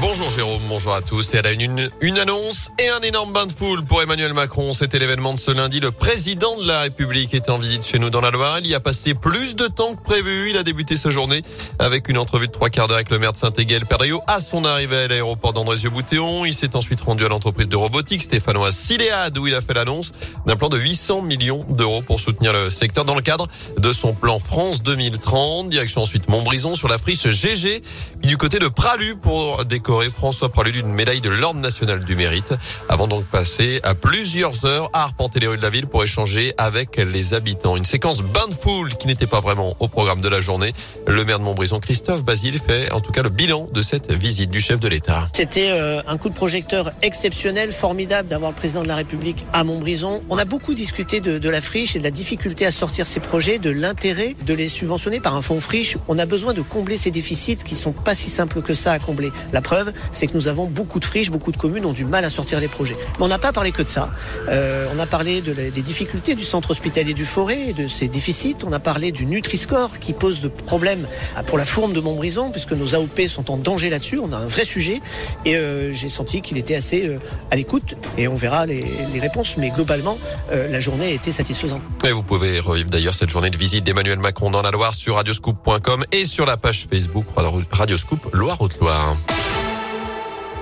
Bonjour Jérôme, bonjour à tous. Et à la une, une annonce et un énorme bain de foule pour Emmanuel Macron. C'était l'événement de ce lundi. Le président de la République était en visite chez nous dans la Loire. Il y a passé plus de temps que prévu. Il a débuté sa journée avec une entrevue de trois quarts d'heure avec le maire de Saint-Égal, Perdriau, à son arrivée à l'aéroport d'Andrézieux-Boutéon. Il s'est ensuite rendu à l'entreprise de robotique stéphanoise Siléade où il a fait l'annonce d'un plan de 800 millions d'euros pour soutenir le secteur dans le cadre de son plan France 2030. Direction ensuite Montbrison sur la friche GG. Du côté de Pralu pour décorer François Pralu d'une médaille de l'Ordre national du mérite. Avant donc passer à plusieurs heures à arpenter les rues de la ville pour échanger avec les habitants. Une séquence bain de foule qui n'était pas vraiment au programme de la journée. Le maire de Montbrison, Christophe Basile, fait en tout cas le bilan de cette visite du chef de l'État. C'était euh, un coup de projecteur exceptionnel, formidable d'avoir le président de la République à Montbrison. On a beaucoup discuté de, de la friche et de la difficulté à sortir ces projets, de l'intérêt de les subventionner par un fonds friche. On a besoin de combler ces déficits qui sont pas si simples que ça à combler. La preuve, c'est que nous avons beaucoup de friches, beaucoup de communes ont du mal à sortir les projets. Mais on n'a pas parlé que de ça. Euh, on a parlé des difficultés du centre hospitalier du Forêt, de ses déficits. On a parlé du Nutri-Score qui pose de problèmes pour la fourme de Montbrison, puisque nos AOP sont en danger là-dessus. On a un vrai sujet. Et euh, j'ai senti qu'il était assez euh, à l'écoute. Et on verra les, réponses. Mais globalement, la journée a été satisfaisante. Vous pouvez revivre d'ailleurs cette journée de visite d'Emmanuel Macron dans la Loire sur radioscoop.com et sur la page Facebook Radioscoop Loire-Haute-Loire.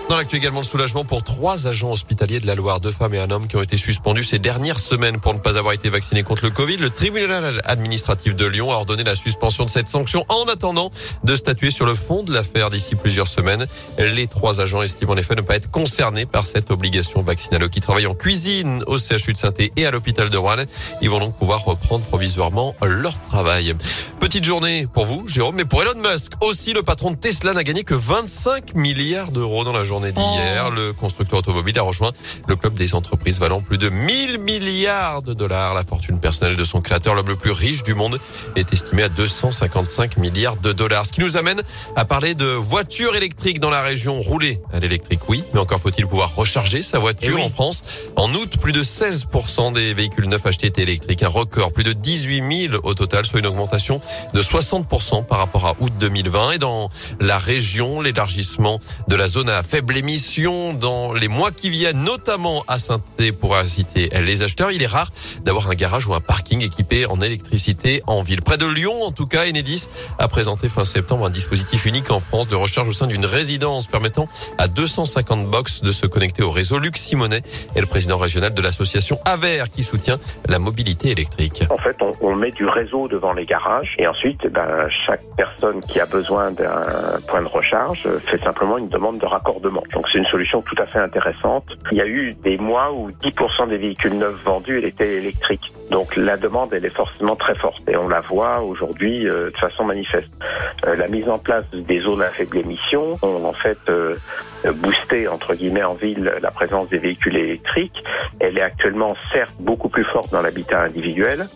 Dans l'actu également, le soulagement pour trois agents hospitaliers de la Loire, deux femmes et un homme qui ont été suspendus ces dernières semaines pour ne pas avoir été vaccinés contre le Covid. Le tribunal administratif de Lyon a ordonné la suspension de cette sanction en attendant de statuer sur le fond de l'affaire d'ici plusieurs semaines. Les trois agents estiment en effet ne pas être concernés par cette obligation vaccinale qui travaillent en cuisine au CHU de saint et à l'hôpital de Rouen. Ils vont donc pouvoir reprendre provisoirement leur travail. Petite journée pour vous, Jérôme, mais pour Elon Musk aussi, le patron de Tesla n'a gagné que 25 milliards d'euros dans la journée d'hier. Le constructeur automobile a rejoint le club des entreprises valant plus de 1000 milliards de dollars. La fortune personnelle de son créateur, l'homme le plus riche du monde, est estimée à 255 milliards de dollars. Ce qui nous amène à parler de voitures électriques dans la région. Rouler à l'électrique, oui, mais encore faut-il pouvoir recharger sa voiture oui. en France. En août, plus de 16% des véhicules neufs achetés étaient électriques. Un record, plus de 18 000 au total, soit une augmentation de 60% par rapport à août 2020. Et dans la région, l'élargissement de la zone à faible l'émission dans les mois qui viennent, notamment à saint pour inciter les acheteurs. Il est rare d'avoir un garage ou un parking équipé en électricité en ville. Près de Lyon, en tout cas, Enedis a présenté fin septembre un dispositif unique en France de recharge au sein d'une résidence permettant à 250 box de se connecter au réseau. Luc Simonet est le président régional de l'association Aver qui soutient la mobilité électrique. En fait, on met du réseau devant les garages et ensuite, ben, chaque personne qui a besoin d'un point de recharge fait simplement une demande de raccordement. Donc c'est une solution tout à fait intéressante. Il y a eu des mois où 10% des véhicules neufs vendus étaient électriques. Donc la demande, elle est forcément très forte et on la voit aujourd'hui euh, de façon manifeste. Euh, la mise en place des zones à faible émission ont en fait euh, boosté entre guillemets en ville la présence des véhicules électriques. Elle est actuellement certes beaucoup plus forte dans l'habitat individuel,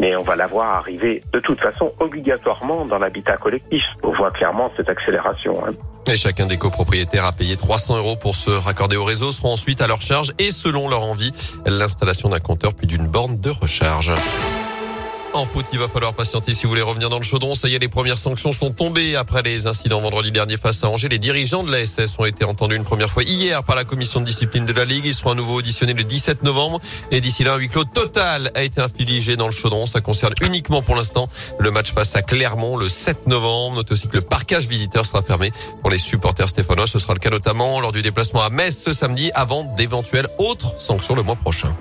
mais on va la voir arriver de toute façon obligatoirement dans l'habitat collectif. On voit clairement cette accélération. Hein. Et chacun des copropriétaires a payé 300 euros pour se raccorder au réseau, seront ensuite à leur charge et selon leur envie, l'installation d'un compteur puis d'une borne de recharge. En foot, il va falloir patienter si vous voulez revenir dans le chaudron. Ça y est, les premières sanctions sont tombées après les incidents vendredi dernier face à Angers. Les dirigeants de la SS ont été entendus une première fois hier par la commission de discipline de la Ligue. Ils seront à nouveau auditionnés le 17 novembre. Et d'ici là, un huis clos total a été infligé dans le chaudron. Ça concerne uniquement pour l'instant le match face à Clermont le 7 novembre. Notez aussi que le parcage visiteur sera fermé pour les supporters stéphanois. Ce sera le cas notamment lors du déplacement à Metz ce samedi avant d'éventuelles autres sanctions le mois prochain.